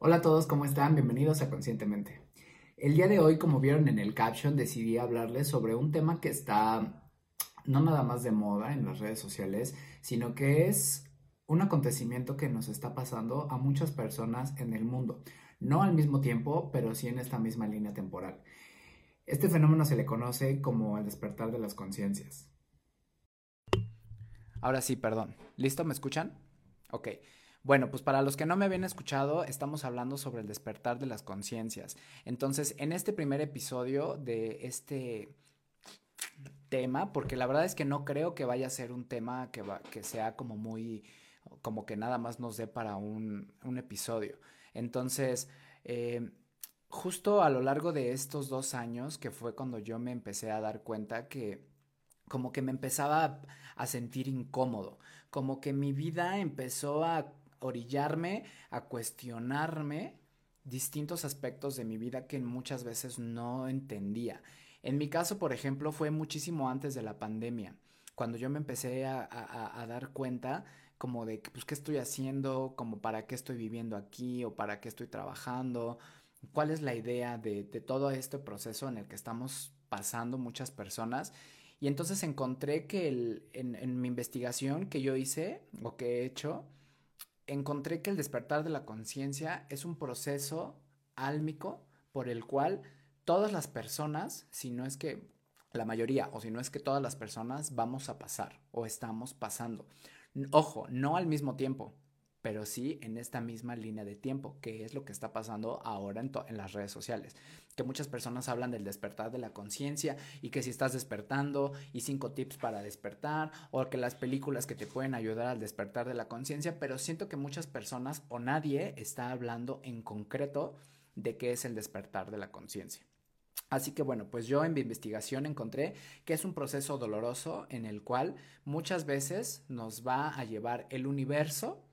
Hola a todos, ¿cómo están? Bienvenidos a Conscientemente. El día de hoy, como vieron en el caption, decidí hablarles sobre un tema que está no nada más de moda en las redes sociales, sino que es un acontecimiento que nos está pasando a muchas personas en el mundo. No al mismo tiempo, pero sí en esta misma línea temporal. Este fenómeno se le conoce como el despertar de las conciencias. Ahora sí, perdón. ¿Listo? ¿Me escuchan? Ok. Bueno, pues para los que no me habían escuchado, estamos hablando sobre el despertar de las conciencias. Entonces, en este primer episodio de este tema, porque la verdad es que no creo que vaya a ser un tema que, va, que sea como muy, como que nada más nos dé para un, episodio. Entonces, eh, justo a lo largo de estos dos años, que fue cuando yo me empecé a dar cuenta que como que me empezaba a sentir incómodo, como que mi vida empezó a orillarme a cuestionarme distintos aspectos de mi vida que muchas veces no entendía. En mi caso, por ejemplo, fue muchísimo antes de la pandemia, cuando yo me empecé a, dar cuenta como de, pues, qué estoy haciendo, como para qué estoy viviendo aquí o para qué estoy trabajando, cuál es la idea de, todo este proceso en el que estamos pasando muchas personas. Y entonces encontré que en, en mi investigación que yo hice o que he hecho, encontré que el despertar de la conciencia es un proceso álmico por el cual todas las personas, si no es que la mayoría o si no es que todas las personas vamos a pasar o estamos pasando. Ojo, no al mismo tiempo, pero sí en esta misma línea de tiempo, que es lo que está pasando ahora en, en las redes sociales. Que muchas personas hablan del despertar de la conciencia y que si estás despertando y cinco tips para despertar o que las películas que te pueden ayudar al despertar de la conciencia, pero siento que muchas personas o nadie está hablando en concreto de qué es el despertar de la conciencia. Así que bueno, pues yo en mi investigación encontré que es un proceso doloroso en el cual muchas veces nos va a llevar el universo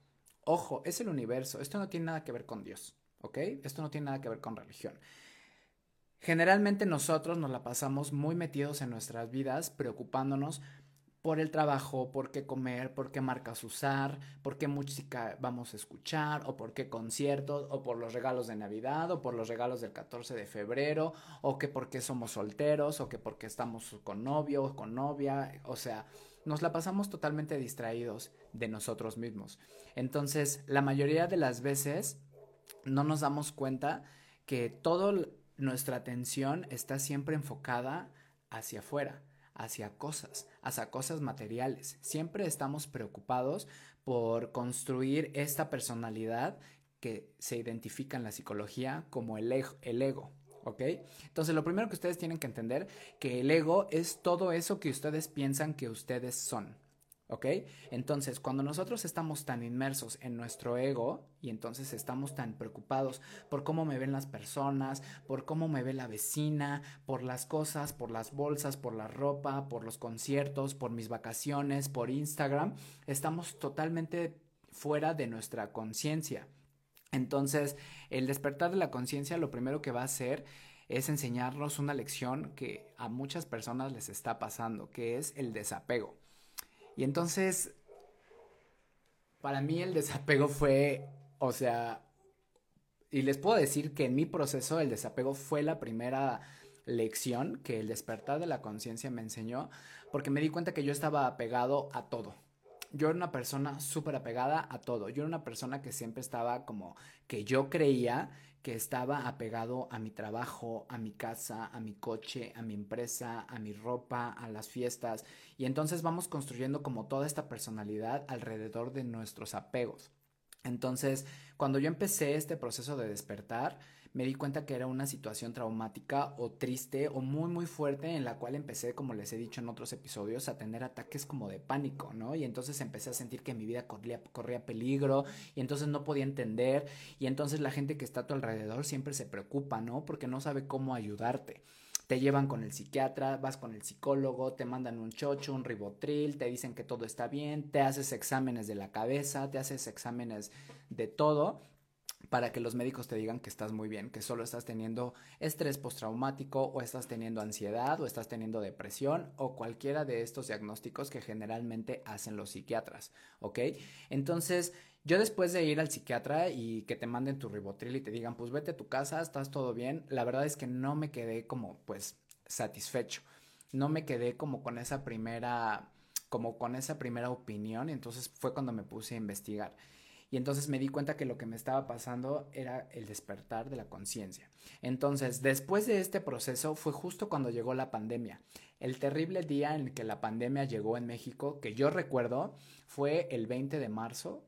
Ojo, es el universo. Esto no tiene nada que ver con Dios, ¿ok? Esto no tiene nada que ver con religión. Generalmente nosotros nos la pasamos muy metidos en nuestras vidas, preocupándonos por el trabajo, por qué comer, por qué marcas usar, por qué música vamos a escuchar, o por qué conciertos, o por los regalos de Navidad, o por los regalos del 14 de febrero, o que por qué somos solteros, o que porque estamos con novio o con novia, o sea, nos la pasamos totalmente distraídos de nosotros mismos. Entonces, la mayoría de las veces no nos damos cuenta que toda nuestra atención está siempre enfocada hacia afuera, hacia cosas, hacia cosas materiales. Siempre estamos preocupados por construir esta personalidad que se identifica en la psicología como el el ego ¿ok? Entonces lo primero que ustedes tienen que entender que el ego es todo eso que ustedes piensan que ustedes son. ¿Ok? Entonces, cuando nosotros estamos tan inmersos en nuestro ego y entonces estamos tan preocupados por cómo me ven las personas, por cómo me ve la vecina, por las cosas, por las bolsas, por la ropa, por los conciertos, por mis vacaciones, por Instagram, estamos totalmente fuera de nuestra conciencia. Entonces, el despertar de la conciencia lo primero que va a hacer es enseñarnos una lección que a muchas personas les está pasando, que es el desapego. Y entonces, para mí el desapego fue, o sea, y les puedo decir que en mi proceso el desapego fue la primera lección que el despertar de la conciencia me enseñó, porque me di cuenta que yo estaba apegado a todo yo era una persona súper apegada a todo. Yo era una persona que siempre estaba como que yo creía que estaba apegado a mi trabajo, a mi casa, a mi coche, a mi empresa, a mi ropa, a las fiestas. Y entonces vamos construyendo como toda esta personalidad alrededor de nuestros apegos. Entonces, cuando yo empecé este proceso de despertar, me di cuenta que era una situación traumática o triste o muy muy fuerte en la cual empecé, como les he dicho en otros episodios, a tener ataques como de pánico, ¿no? Y entonces empecé a sentir que mi vida corría, corría peligro y entonces no podía entender y entonces la gente que está a tu alrededor siempre se preocupa, ¿no? Porque no sabe cómo ayudarte te llevan con el psiquiatra, vas con el psicólogo, te mandan un chocho, un ribotril, te dicen que todo está bien, te haces exámenes de la cabeza, te haces exámenes de todo para que los médicos te digan que estás muy bien, que solo estás teniendo estrés postraumático o estás teniendo ansiedad o estás teniendo depresión o cualquiera de estos diagnósticos que generalmente hacen los psiquiatras, ¿ok? Entonces, Yo después de ir al psiquiatra y que te manden tu ribotril y te digan, pues vete a tu casa, estás todo bien, la verdad es que no me quedé como, pues, satisfecho. No me quedé como con esa primera, como con esa primera opinión, entonces fue cuando me puse a investigar. Y entonces me di cuenta que lo que me estaba pasando era el despertar de la conciencia. Entonces, después de este proceso fue justo cuando llegó la pandemia. El terrible día en que la pandemia llegó en México, que yo recuerdo, fue el 20 de marzo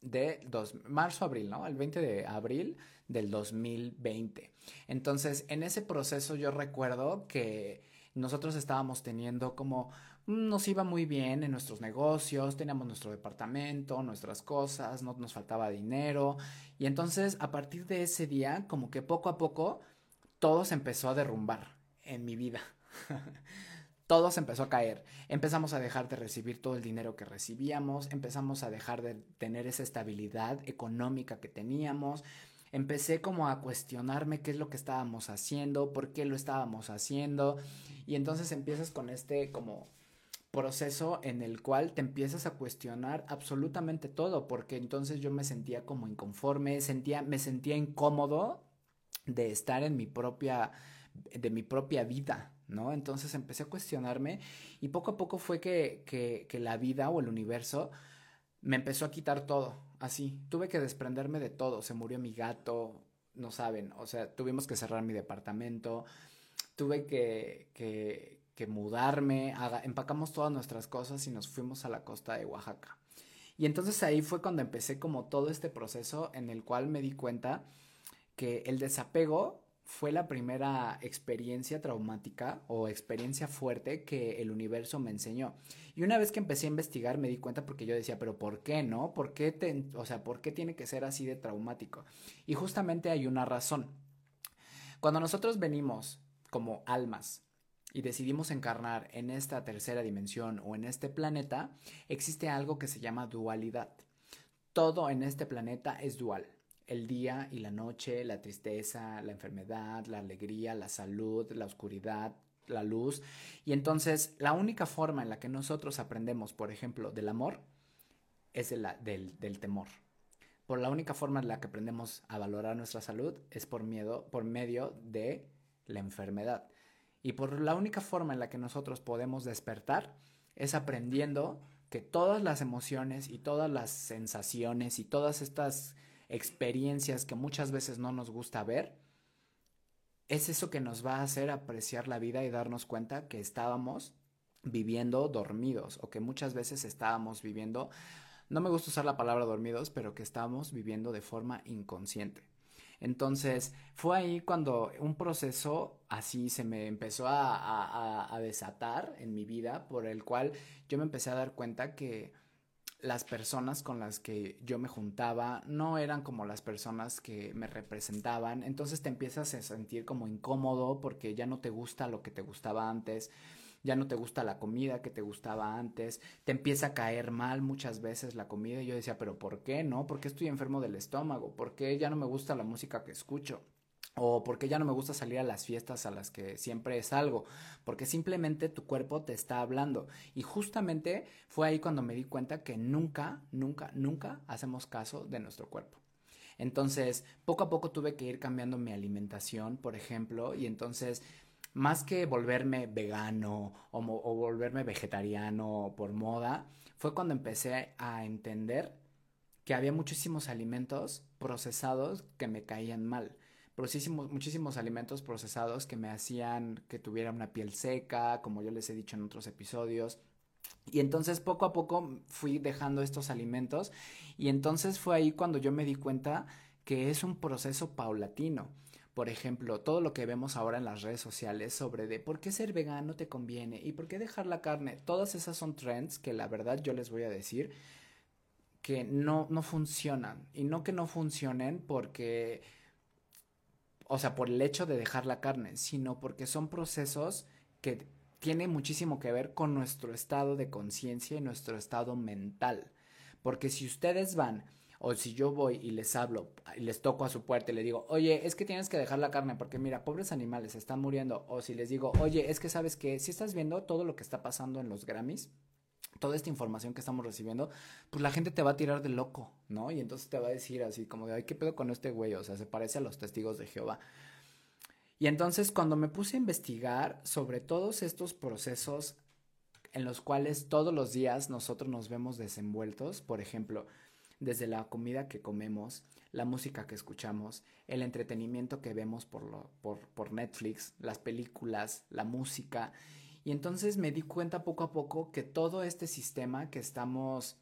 de dos, marzo abril, ¿no? El 20 de abril del 2020. Entonces, en ese proceso yo recuerdo que nosotros estábamos teniendo como nos iba muy bien en nuestros negocios, teníamos nuestro departamento, nuestras cosas, no nos faltaba dinero. Y entonces, a partir de ese día, como que poco a poco, todo se empezó a derrumbar en mi vida. todo se empezó a caer. Empezamos a dejar de recibir todo el dinero que recibíamos, empezamos a dejar de tener esa estabilidad económica que teníamos. Empecé como a cuestionarme qué es lo que estábamos haciendo, por qué lo estábamos haciendo. Y entonces empiezas con este como proceso en el cual te empiezas a cuestionar absolutamente todo, porque entonces yo me sentía como inconforme, sentía, me sentía incómodo de estar en mi propia, de mi propia vida, ¿no? Entonces empecé a cuestionarme y poco a poco fue que, que, que la vida o el universo me empezó a quitar todo, así, tuve que desprenderme de todo, se murió mi gato, no saben, o sea, tuvimos que cerrar mi departamento, tuve que, que, que mudarme, empacamos todas nuestras cosas y nos fuimos a la costa de Oaxaca. Y entonces ahí fue cuando empecé como todo este proceso en el cual me di cuenta que el desapego fue la primera experiencia traumática o experiencia fuerte que el universo me enseñó. Y una vez que empecé a investigar me di cuenta porque yo decía, pero ¿por qué no? ¿Por qué te, o sea, por qué tiene que ser así de traumático? Y justamente hay una razón. Cuando nosotros venimos como almas y decidimos encarnar en esta tercera dimensión o en este planeta, existe algo que se llama dualidad. Todo en este planeta es dual. El día y la noche, la tristeza, la enfermedad, la alegría, la salud, la oscuridad, la luz. Y entonces la única forma en la que nosotros aprendemos, por ejemplo, del amor, es del, del temor. Por la única forma en la que aprendemos a valorar nuestra salud es por miedo, por medio de la enfermedad. Y por la única forma en la que nosotros podemos despertar es aprendiendo que todas las emociones y todas las sensaciones y todas estas experiencias que muchas veces no nos gusta ver, es eso que nos va a hacer apreciar la vida y darnos cuenta que estábamos viviendo dormidos o que muchas veces estábamos viviendo, no me gusta usar la palabra dormidos, pero que estábamos viviendo de forma inconsciente. Entonces, fue ahí cuando un proceso así se me empezó a, desatar en mi vida, por el cual yo me empecé a dar cuenta que las personas con las que yo me juntaba no eran como las personas que me representaban, entonces te empiezas a sentir como incómodo porque ya no te gusta lo que te gustaba antes, ya no te gusta la comida que te gustaba antes, te empieza a caer mal muchas veces la comida y yo decía, pero ¿por qué no? ¿Por qué estoy enfermo del estómago? ¿Por qué ya no me gusta la música que escucho? o por qué ya no me gusta salir a las fiestas a las que siempre salgo, porque simplemente tu cuerpo te está hablando. Y justamente fue ahí cuando me di cuenta que nunca, nunca, nunca hacemos caso de nuestro cuerpo. Entonces, poco a poco tuve que ir cambiando mi alimentación, por ejemplo, y entonces más que volverme vegano o, volverme vegetariano por moda, fue cuando empecé a entender que había muchísimos alimentos procesados que me caían mal. Muchísimos, muchísimos alimentos procesados que me hacían que tuviera una piel seca, como yo les he dicho en otros episodios. Y entonces poco a poco fui dejando estos alimentos y entonces fue ahí cuando yo me di cuenta que es un proceso paulatino por ejemplo, todo lo que vemos ahora en las redes sociales sobre de por qué ser vegano te conviene y por qué dejar la carne, todas esas son trends que la verdad yo les voy a decir que no, no funcionan. Y no que no funcionen porque, o sea, por el hecho de dejar la carne, sino porque son procesos que tienen muchísimo que ver con nuestro estado de conciencia y nuestro estado mental. Porque si ustedes van o si yo voy y les hablo y les toco a su puerta y le digo, oye, es que tienes que dejar la carne porque mira, pobres animales están muriendo. O si les digo, oye, es que sabes que si estás viendo todo lo que está pasando en los Grammys, toda esta información que estamos recibiendo, pues la gente te va a tirar de loco, ¿no? Y entonces te va a decir así como ay, ¿qué pedo con este güey? O sea, se parece a los testigos de Jehová. Y entonces cuando me puse a investigar sobre todos estos procesos en los cuales todos los días nosotros nos vemos desenvueltos, por ejemplo, desde la comida que comemos, la música que escuchamos, el entretenimiento que vemos por, Netflix, las películas, la música. Y entonces me di cuenta poco a poco que todo este sistema que estamos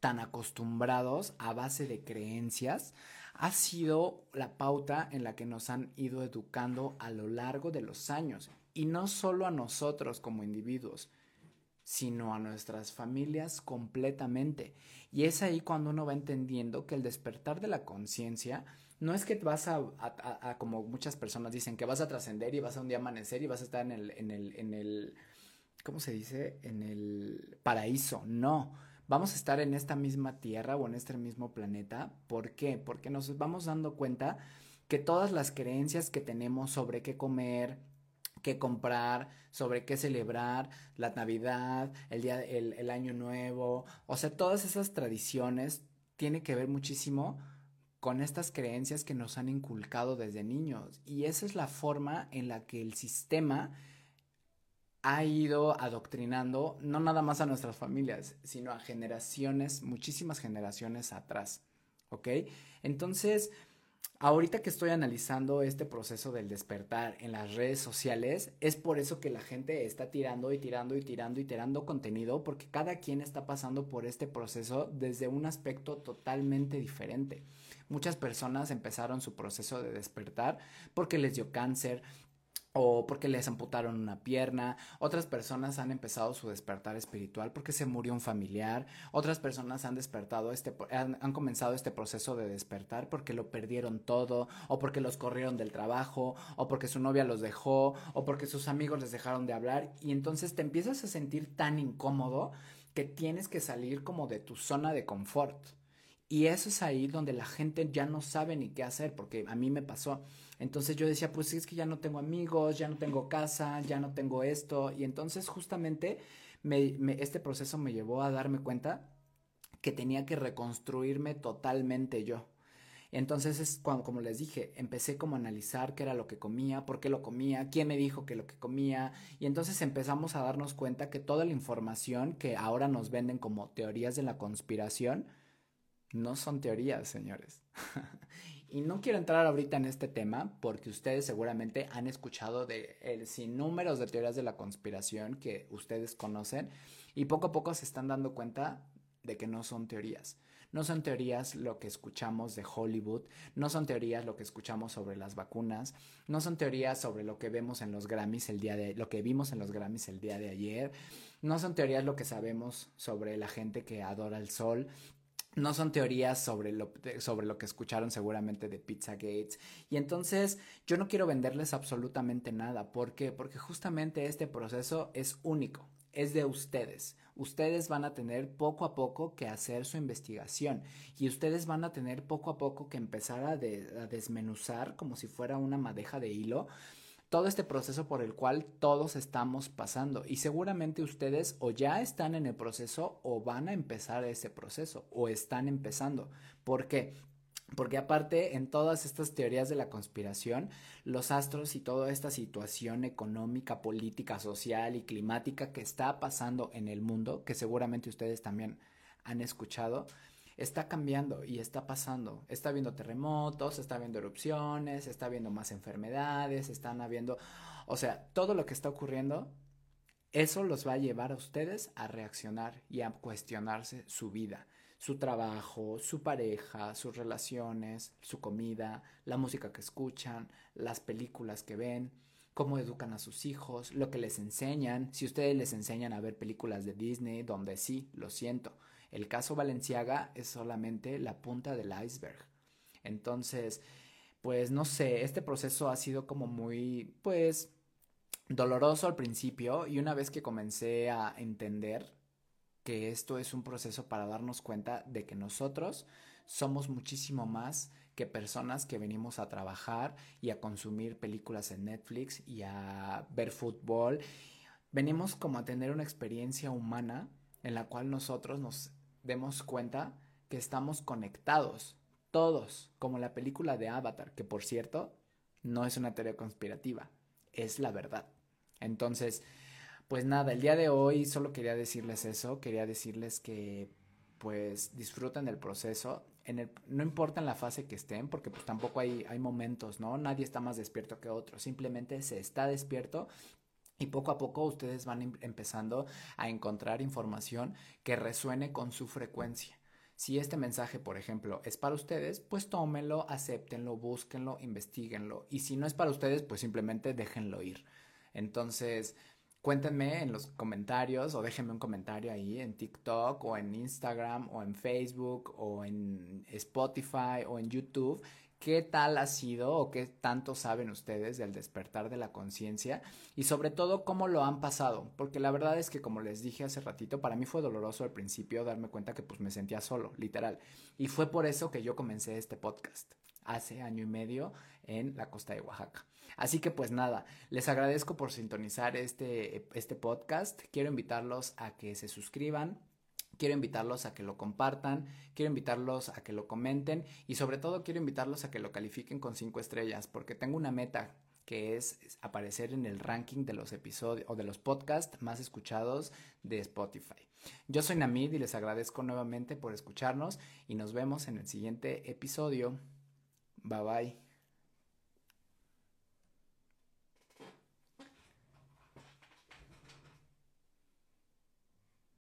tan acostumbrados a base de creencias ha sido la pauta en la que nos han ido educando a lo largo de los años. Y no solo a nosotros como individuos, sino a nuestras familias completamente. Y es ahí cuando uno va entendiendo que el despertar de la conciencia no es que vas a, como muchas personas dicen, que vas a trascender y vas a un día amanecer y vas a estar en el, en el, en el, ¿cómo se dice? En el paraíso. No, vamos a estar en esta misma tierra o en este mismo planeta. ¿Por qué? Porque nos vamos dando cuenta que todas las creencias que tenemos sobre qué comer, qué comprar, sobre qué celebrar, la Navidad, el día, el, el Año Nuevo, o sea, todas esas tradiciones tienen que ver muchísimo con estas creencias que nos han inculcado desde niños. Y esa es la forma en la que el sistema ha ido adoctrinando no nada más a nuestras familias, sino a generaciones, muchísimas generaciones atrás. ¿Ok? Entonces, Ahorita que estoy analizando este proceso del despertar en las redes sociales, es por eso que la gente está tirando y tirando y tirando y tirando contenido, porque cada quien está pasando por este proceso desde un aspecto totalmente diferente. Muchas personas empezaron su proceso de despertar porque les dio cáncer, o porque les amputaron una pierna, otras personas han empezado su despertar espiritual porque se murió un familiar, otras personas han despertado este, han, han, comenzado este proceso de despertar porque lo perdieron todo, o porque los corrieron del trabajo, o porque su novia los dejó, o porque sus amigos les dejaron de hablar, y entonces te empiezas a sentir tan incómodo que tienes que salir como de tu zona de confort. Y eso es ahí donde la gente ya no sabe ni qué hacer, porque a mí me pasó. Entonces yo decía, pues es que ya no tengo amigos, ya no tengo casa, ya no tengo esto. Y entonces justamente me, este proceso me llevó a darme cuenta que tenía que reconstruirme totalmente yo. Entonces es cuando, como les dije, empecé como a analizar qué era lo que comía, por qué lo comía, quién me dijo que lo que comía. Y entonces empezamos a darnos cuenta que toda la información que ahora nos venden como teorías de la conspiración, no son teorías, señores. y no quiero entrar ahorita en este tema porque ustedes seguramente han escuchado de el sinnúmeros de teorías de la conspiración que ustedes conocen y poco a poco se están dando cuenta de que no son teorías. No son teorías lo que escuchamos de Hollywood, no son teorías lo que escuchamos sobre las vacunas, no son teorías sobre lo que vemos en los Grammys el día de lo que vimos en los Grammys el día de ayer, no son teorías lo que sabemos sobre la gente que adora el sol, no son teorías sobre lo, sobre lo que escucharon seguramente de Pizza Gates. Y entonces yo no quiero venderles absolutamente nada. ¿Por qué? Porque justamente este proceso es único, es de ustedes. Ustedes van a tener poco a poco que hacer su investigación y ustedes van a tener poco a poco que empezar a, a desmenuzar como si fuera una madeja de hilo todo este proceso por el cual todos estamos pasando y seguramente ustedes o ya están en el proceso o van a empezar ese proceso o están empezando. ¿Por qué? Porque aparte, en todas estas teorías de la conspiración, los astros y toda esta situación económica, política, social y climática que está pasando en el mundo, que seguramente ustedes también han escuchado, está cambiando y está pasando. Está habiendo terremotos, está habiendo erupciones, está habiendo más enfermedades, están habiendo, o sea, todo lo que está ocurriendo, eso los va a llevar a ustedes a reaccionar y a cuestionarse su vida, su trabajo, su pareja, sus relaciones, su comida, la música que escuchan, las películas que ven cómo educan a sus hijos, lo que les enseñan, si ustedes les enseñan a ver películas de Disney, donde sí, lo siento, el caso Valenciaga es solamente la punta del iceberg. Entonces, pues no sé, este proceso ha sido como muy, pues, doloroso al principio y una vez que comencé a entender que esto es un proceso para darnos cuenta de que nosotros somos muchísimo más que personas que venimos a trabajar y a consumir películas en Netflix y a ver fútbol venimos como a tener una experiencia humana en la cual nosotros nos demos cuenta que estamos conectados, todos, como la película de Avatar, que por cierto, no es una teoría conspirativa, es la verdad. Entonces, pues nada, el día de hoy solo quería decirles eso, quería decirles que pues disfruten del proceso, en el, no importa en la fase que estén, porque pues tampoco hay, hay momentos, ¿no? Nadie está más despierto que otro, simplemente se está despierto y poco a poco ustedes van em, empezando a encontrar información que resuene con su frecuencia. Si este mensaje, por ejemplo, es para ustedes, pues tómenlo, acéptenlo, búsquenlo, investiguenlo. Y si no es para ustedes, pues simplemente déjenlo ir. Entonces, cuéntenme en los comentarios o déjenme un comentario ahí en TikTok o en Instagram o en Facebook o en Spotify o en YouTube. ¿Qué tal ha sido o qué tanto saben ustedes del despertar de la conciencia? Y sobre todo, ¿cómo lo han pasado? Porque la verdad es que, como les dije hace ratito, para mí fue doloroso al principio darme cuenta que pues me sentía solo, literal. Y fue por eso que yo comencé este podcast hace año y medio en la costa de Oaxaca. Así que pues nada, les agradezco por sintonizar este, este podcast. Quiero invitarlos a que se suscriban, Quiero invitarlos a que lo compartan, quiero invitarlos a que lo comenten y sobre todo quiero invitarlos a que lo califiquen con cinco estrellas porque tengo una meta que es aparecer en el ranking de los episodios o de los podcasts más escuchados de Spotify. Yo soy Namid y les agradezco nuevamente por escucharnos y nos vemos en el siguiente episodio. Bye bye.